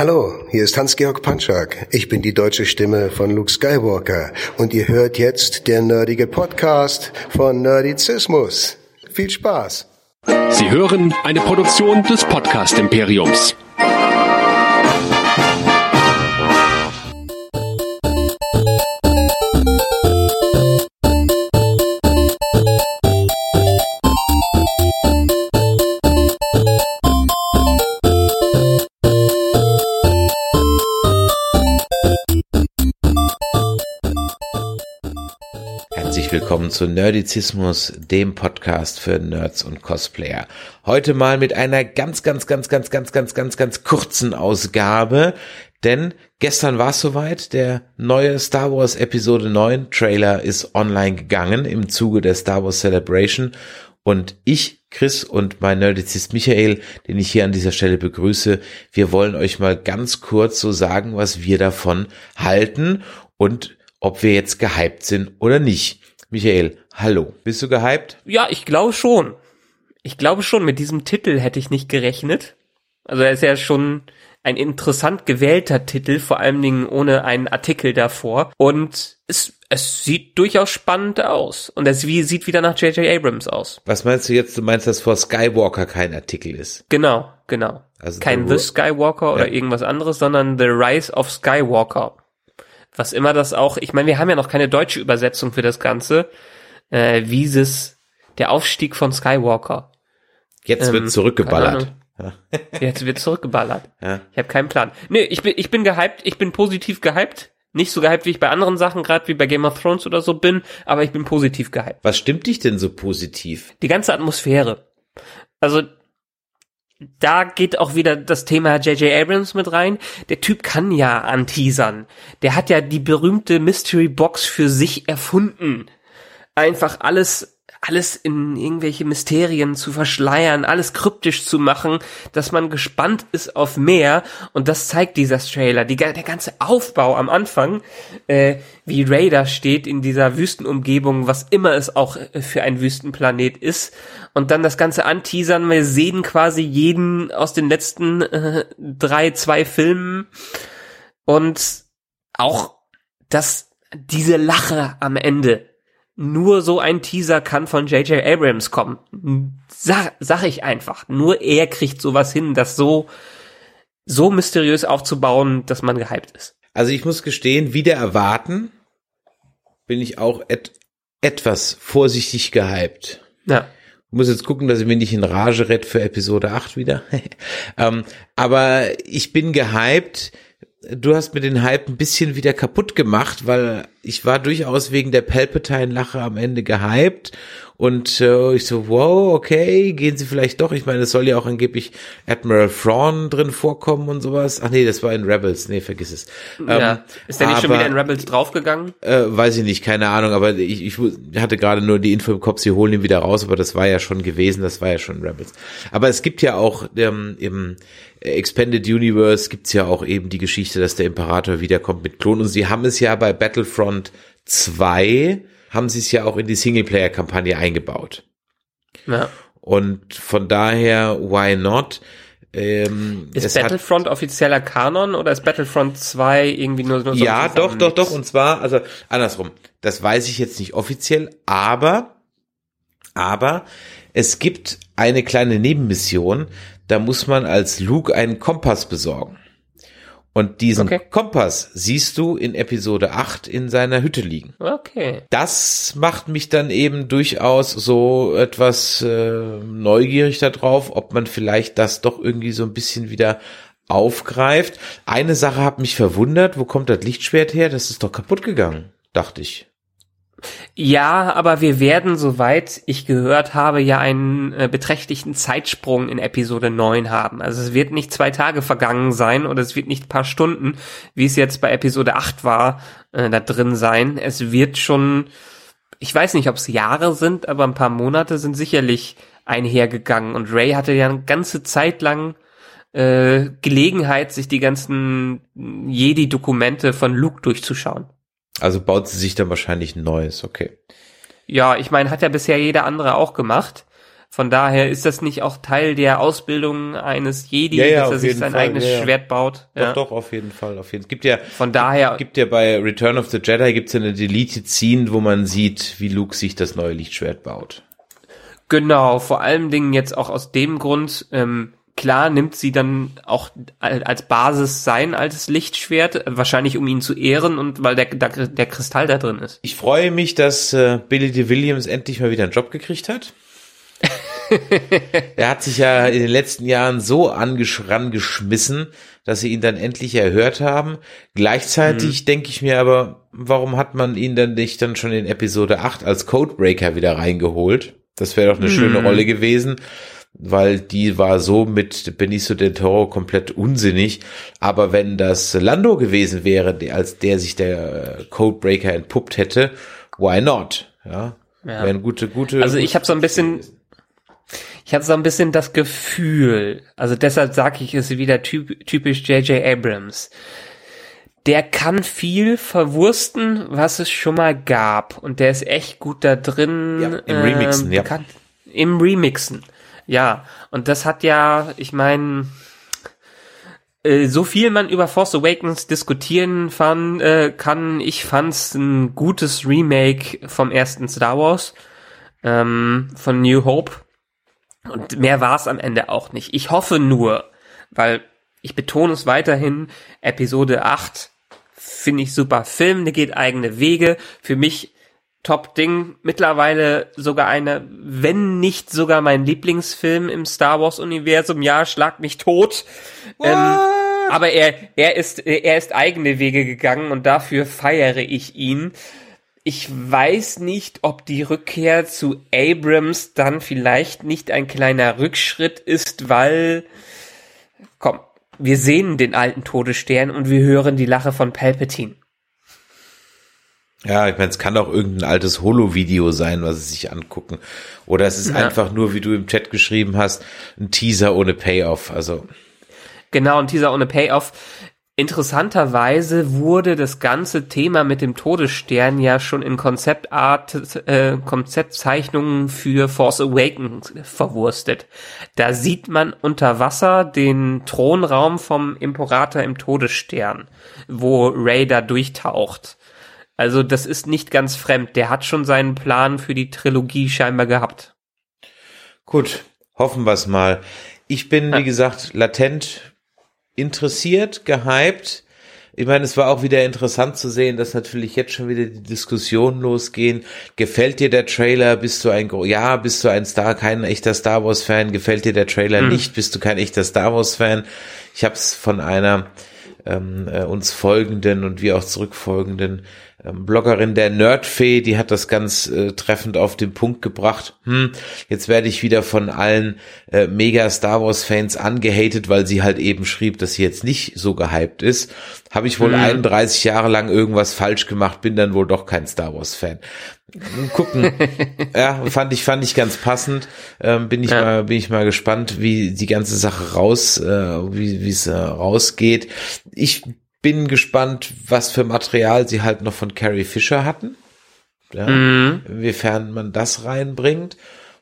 Hallo, hier ist Hans-Georg Panschak. Ich bin die deutsche Stimme von Luke Skywalker und ihr hört jetzt der nerdige Podcast von Nerdizismus. Viel Spaß! Sie hören eine Produktion des Podcast Imperiums. Willkommen zu Nerdizismus, dem Podcast für Nerds und Cosplayer. Heute mal mit einer ganz, ganz, ganz, ganz, ganz, ganz, ganz, ganz kurzen Ausgabe, denn gestern war es soweit, der neue Star Wars Episode 9 Trailer ist online gegangen im Zuge der Star Wars Celebration und ich, Chris und mein Nerdizist Michael, den ich hier an dieser Stelle begrüße, wir wollen euch mal ganz kurz so sagen, was wir davon halten und ob wir jetzt gehypt sind oder nicht. Michael, hallo. Bist du gehypt? Ja, ich glaube schon. Ich glaube schon, mit diesem Titel hätte ich nicht gerechnet. Also er ist ja schon ein interessant gewählter Titel, vor allen Dingen ohne einen Artikel davor. Und es, es sieht durchaus spannend aus. Und es wie, sieht wieder nach J.J. Abrams aus. Was meinst du jetzt? Du meinst, dass vor Skywalker kein Artikel ist? Genau, genau. Also Kein The Skywalker oder Ja. irgendwas anderes, sondern The Rise of Skywalker. Was immer das auch, ich meine, wir haben ja noch keine deutsche Übersetzung für das Ganze. Äh, wie es der Aufstieg von Skywalker. Jetzt Ähm, wird zurückgeballert. Jetzt wird zurückgeballert. Ja. Ich habe keinen Plan. Nee, ich bin, ich bin gehypt, ich bin positiv gehypt. Nicht so gehypt, wie ich bei anderen Sachen, gerade wie bei Game of Thrones oder so bin, aber ich bin positiv gehypt. Was stimmt dich denn so positiv? Die ganze Atmosphäre. Also, da geht auch wieder das Thema J.J. Abrams mit rein. Der Typ kann ja anteasern. Der hat ja die berühmte Mystery Box für sich erfunden. Einfach alles, alles in irgendwelche Mysterien zu verschleiern, alles kryptisch zu machen, dass man gespannt ist auf mehr. Und das zeigt dieser Trailer. Die, der ganze Aufbau am Anfang, äh, wie Ray da steht in dieser Wüstenumgebung, was immer es auch äh, für ein Wüstenplanet ist. Und dann das ganze anteasern. Wir sehen quasi jeden aus den letzten äh, drei, zwei Filmen. Und auch, dass diese Lache am Ende nur so ein Teaser kann von J.J. Abrams kommen. Sag, sag ich einfach. Nur er kriegt sowas hin, das so, so mysteriös aufzubauen, dass man gehypt ist. Also ich muss gestehen, wieder erwarten, bin ich auch et etwas vorsichtig gehypt. Ja. Ich muss jetzt gucken, dass ich mich nicht in Rage rett für Episode 8 wieder. ähm, aber ich bin gehypt. Du hast mir den Hype ein bisschen wieder kaputt gemacht, weil ich war durchaus wegen der Palpatine-Lache am Ende gehypt. Und äh, ich so, wow, okay, gehen sie vielleicht doch. Ich meine, es soll ja auch angeblich Admiral Thrawn drin vorkommen und sowas. Ach nee, das war in Rebels. Nee, vergiss es. ja. Ähm, Ist der nicht schon aber- wieder in Rebels draufgegangen? äh, weiß ich nicht, keine Ahnung, aber ich, ich hatte gerade nur die Info im Kopf, sie holen ihn wieder raus, aber das war ja schon gewesen, das war ja schon Rebels. Aber es gibt ja auch ähm, im Expanded Universe gibt's ja auch eben die Geschichte, dass der Imperator wiederkommt mit Klonen und sie haben es ja bei Battlefront 2, haben sie es ja auch in die Singleplayer-Kampagne eingebaut. Ja. Und von daher, why not? Ähm, Ist es hat- Battlefront offizieller Kanon oder ist Battlefront 2 irgendwie nur, nur so Ja, doch, doch, doch. Und zwar, also andersrum. Das weiß ich jetzt nicht offiziell, aber, aber es gibt eine kleine Nebenmission. Da muss man als Luke einen Kompass besorgen. Und diesen Okay. Kompass siehst du in Episode 8 in seiner Hütte liegen. Okay. Das macht mich dann eben durchaus so etwas äh, neugierig darauf, ob man vielleicht das doch irgendwie so ein bisschen wieder aufgreift. Eine Sache hat mich verwundert, wo kommt das Lichtschwert her? Das ist doch kaputt gegangen, dachte ich. Ja, aber wir werden, soweit ich gehört habe, ja einen äh, beträchtlichen Zeitsprung in Episode 9 haben. Also es wird nicht zwei Tage vergangen sein oder es wird nicht paar Stunden, wie es jetzt bei Episode 8 war, äh, da drin sein. Es wird schon, ich weiß nicht, ob es Jahre sind, aber ein paar Monate sind sicherlich einhergegangen. Und Ray hatte ja eine ganze Zeit lang äh, Gelegenheit, sich die ganzen Jedi-Dokumente von Luke durchzuschauen. Also baut sie sich dann wahrscheinlich ein neues, okay. Ja, ich meine, hat ja bisher jeder andere auch gemacht. Von daher ist das nicht auch Teil der Ausbildung eines Jedi, Ja, ja, dass er sich sein Fall, eigenes ja. Schwert baut. Doch, Ja. doch, auf jeden Fall, auf jeden Fall. Es gibt ja, Von daher, gibt ja bei Return of the Jedi gibt's ja eine Deleted Scene, wo man sieht, wie Luke sich das neue Lichtschwert baut. genau, vor allen Dingen jetzt auch aus dem Grund, ähm, klar nimmt sie dann auch al- als Basis sein altes Lichtschwert, wahrscheinlich um ihn zu ehren und weil der, der, der Kristall da drin ist. Ich freue mich, dass äh, Billy D. Williams endlich mal wieder einen Job gekriegt hat. er hat sich ja in den letzten Jahren so angesch rangeschmissen, dass sie ihn dann endlich erhört haben. Gleichzeitig denke ich mir aber, warum hat man ihn dann nicht dann schon in Episode 8 als Codebreaker wieder reingeholt? Das wäre doch eine schöne Rolle gewesen, weil die war so mit Benicio del Toro komplett unsinnig. Aber wenn das Lando gewesen wäre, als der sich der äh, Codebreaker entpuppt hätte, why not? Ja, Ja. wäre eine gute, gute. Also ich habe so ein bisschen, ich habe so ein bisschen das Gefühl, also deshalb sage ich es wieder typ, typisch J.J. Abrams. Der kann viel verwursten, was es schon mal gab. Und der ist echt gut da drin. Ja, im Remixen, ja. bekannt- Im Remixen. Ja. Und das hat ja, ich meine, äh, so viel man über Force Awakens diskutieren fand, äh, kann, ich fand's ein gutes Remake vom ersten Star Wars, ähm, von New Hope. Und mehr war's am Ende auch nicht. Ich hoffe nur, weil ich betone es weiterhin, Episode 8 finde ich super Film, der geht eigene Wege. Für mich Top Ding, mittlerweile sogar eine, wenn nicht sogar mein Lieblingsfilm im Star Wars Universum. Ja, schlag mich tot. Ähm, aber er, er ist, er ist eigene Wege gegangen und dafür feiere ich ihn. Ich weiß nicht, ob die Rückkehr zu Abrams dann vielleicht nicht ein kleiner Rückschritt ist, weil, komm, wir sehen den alten Todesstern und wir hören die Lache von Palpatine. Ja, ich meine, es kann auch irgendein altes Holo-Video sein, was sie sich angucken. Oder es ist Ja. einfach nur, wie du im Chat geschrieben hast, ein Teaser ohne Payoff. Also, Genau, und dieser ohne Payoff. Interessanterweise wurde das ganze Thema mit dem Todesstern ja schon in Konzeptart, äh, Konzeptzeichnungen für Force Awakens verwurstet. Da sieht man unter Wasser den Thronraum vom Imperator im Todesstern, wo Ray da durchtaucht. Also das ist nicht ganz fremd. Der hat schon seinen Plan für die Trilogie scheinbar gehabt. gut, hoffen wir es mal. Ich bin, wie gesagt, latent interessiert, gehypt. Ich meine, es war auch wieder interessant zu sehen, dass natürlich jetzt schon wieder die Diskussionen losgehen. Gefällt dir der Trailer? Bist du ein, Gro- ja, bist du ein Star, kein echter Star Wars Fan? Gefällt dir der Trailer nicht? Bist du kein echter Star Wars Fan? Ich habe es von einer ähm, äh, uns folgenden und wie auch zurückfolgenden Bloggerin der Nerdfee, die hat das ganz äh, treffend auf den Punkt gebracht. Hm, jetzt werde ich wieder von allen äh, mega Star Wars Fans angehatet, weil sie halt eben schrieb, dass sie jetzt nicht so gehypt ist. Habe ich wohl 31 Jahre lang irgendwas falsch gemacht, bin dann wohl doch kein Star Wars Fan. Gucken. ja, fand ich, fand ich ganz passend. Ähm, bin ich Ja. mal, bin ich mal gespannt, wie die ganze Sache raus, äh, wie wie es äh, rausgeht. Ich bin gespannt, was für Material sie halt noch von Carrie Fisher hatten. Ja, Mhm. inwiefern man das reinbringt.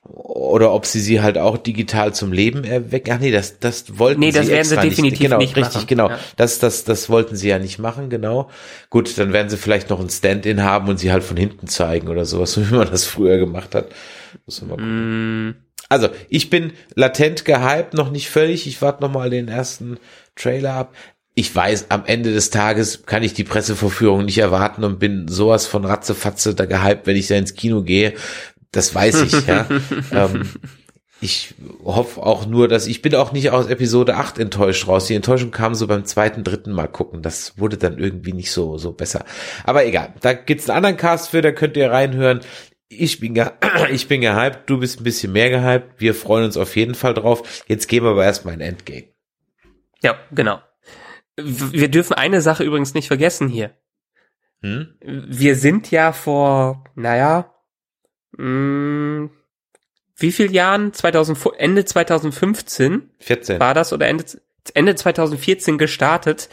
Oder ob sie sie halt auch digital zum Leben erwecken. Ach nee, das, das wollten Nee, sie das werden sie extra definitiv nicht. Genau, nicht richtig, machen. genau. Ja. Das, das, das wollten sie ja nicht machen, genau. Gut, dann werden sie vielleicht noch ein Stand-in haben und sie halt von hinten zeigen oder sowas, so wie man das früher gemacht hat. Muss man mal gucken. Mm, Also, ich bin latent gehypt, noch nicht völlig. Ich warte noch mal den ersten Trailer ab. Ich weiß, am Ende des Tages kann ich die Presseverführung nicht erwarten und bin sowas von Ratzefatze da gehypt, wenn ich da ins Kino gehe. Das weiß ich, ja. ähm, ich hoffe auch nur, dass ich bin auch nicht aus Episode 8 enttäuscht raus. Die Enttäuschung kam so beim zweiten, dritten Mal gucken. Das wurde dann irgendwie nicht so, so besser. Aber egal. Da gibt's einen anderen Cast für, da könnt ihr reinhören. Ich bin, ich bin gehypt, du bist ein bisschen mehr gehypt. Wir freuen uns auf jeden Fall drauf. Jetzt gehen wir aber erstmal in Endgame. ja, genau. Wir dürfen eine Sache übrigens nicht vergessen hier. Hm? Wir sind ja vor, naja, mh, wie viel Jahren? 2000, Ende 2015 14. war das oder Ende, Ende 2014 gestartet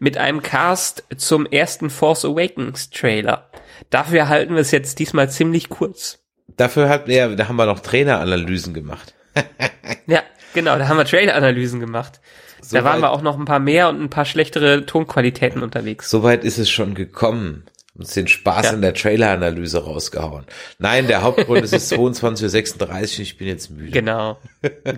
mit einem Cast zum ersten Force Awakens Trailer. Dafür halten wir es jetzt diesmal ziemlich kurz. Dafür hat, ja, da haben wir noch Traineranalysen gemacht. Ja, genau, da haben wir Trailer-Analysen gemacht. So da waren wir auch noch ein paar mehr und ein paar schlechtere Tonqualitäten unterwegs. Soweit ist es schon gekommen. Uns den Spaß Ja. in der Trailer-Analyse rausgehauen. Nein, der Hauptgrund ist es ist 22.36 Uhr ich bin jetzt müde. Genau,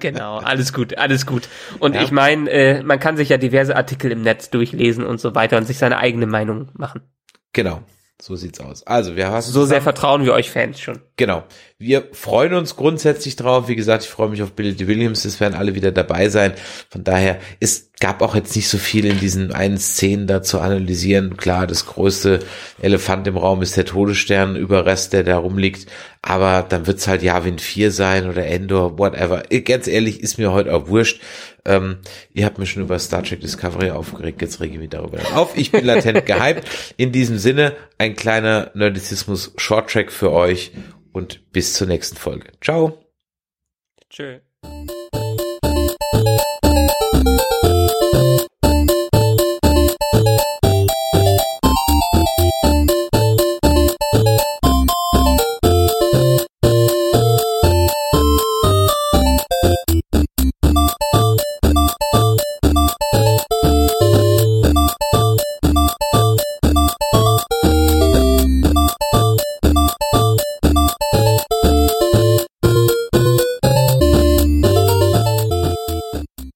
genau, alles gut, alles gut. Und Ja. ich meine, äh, man kann sich ja diverse Artikel im Netz durchlesen und so weiter und sich seine eigene Meinung machen. Genau. So sieht's aus. Also, wir haben So sehr vertrauen wir euch Fans schon. Genau. Wir freuen uns grundsätzlich drauf. Wie gesagt, ich freue mich auf Billy. Williams. Es werden alle wieder dabei sein. Von daher, es gab auch jetzt nicht so viel in diesen einen Szenen da zu analysieren. Klar, das größte Elefant im Raum ist der Todesstern Überrest, der da rumliegt. Aber dann wird's halt Yavin 4 sein oder Endor, whatever. Ganz ehrlich, ist mir heute auch wurscht. Ähm, ihr habt mich schon über Star Trek Discovery aufgeregt, jetzt rege ich mich darüber auf. Ich bin latent gehypt. In diesem Sinne, ein kleiner Nerdizismus Short Track für euch und bis zur nächsten Folge. Ciao. Tschö.